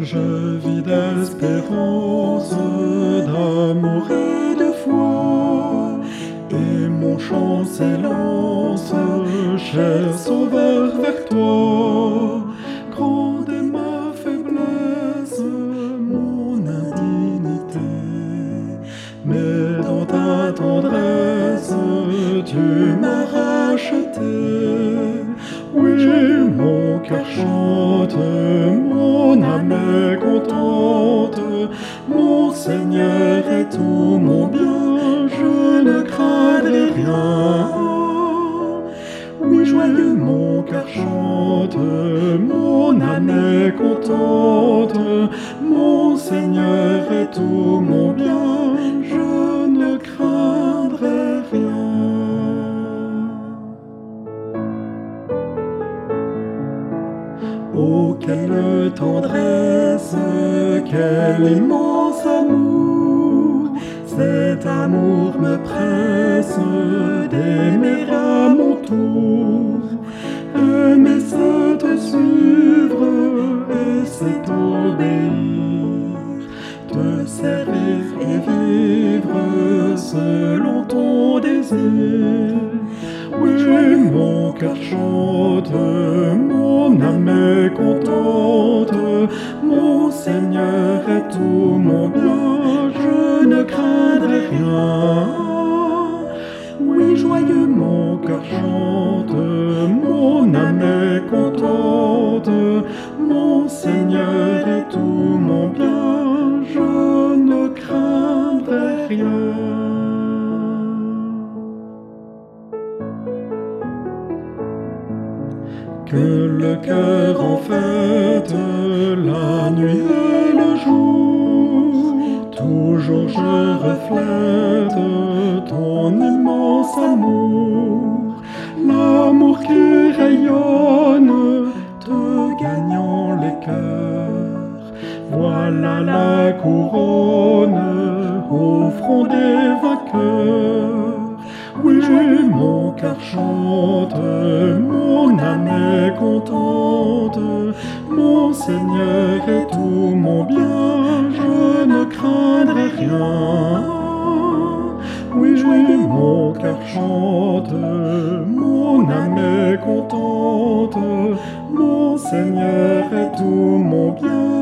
Je vis d'espérance, d'amour et de foi, et mon chant s'élance, cher sauveur, vers toi. Grande est ma faiblesse, mon indignité, mais dans ta tendresse, tu mon Seigneur est tout mon bien, je ne craindrai rien. Oui, joyeux mon cœur chante, mon âme est contente, mon Seigneur est tout mon bien, Oh, quelle tendresse, quel immense amour, cet amour me presse d'aimer à mon tour. Aimer, c'est te suivre et c'est obéir, te servir et vivre selon ton désir. Contente, mon Seigneur est tout mon bien, je ne craindrai rien. Oui, joyeux mon cœur chante, mon âme est contente, mon Seigneur Que le cœur en fête la nuit et le jour, toujours je reflète ton immense amour, l'amour qui rayonne, te gagnant les cœurs. Voilà la couronne au front des vainqueurs. Oui, mon cœur chante, contente, mon Seigneur est tout mon bien, je ne craindrai rien. Oui, oui, mon cœur chante, mon âme est contente, mon Seigneur est tout mon bien,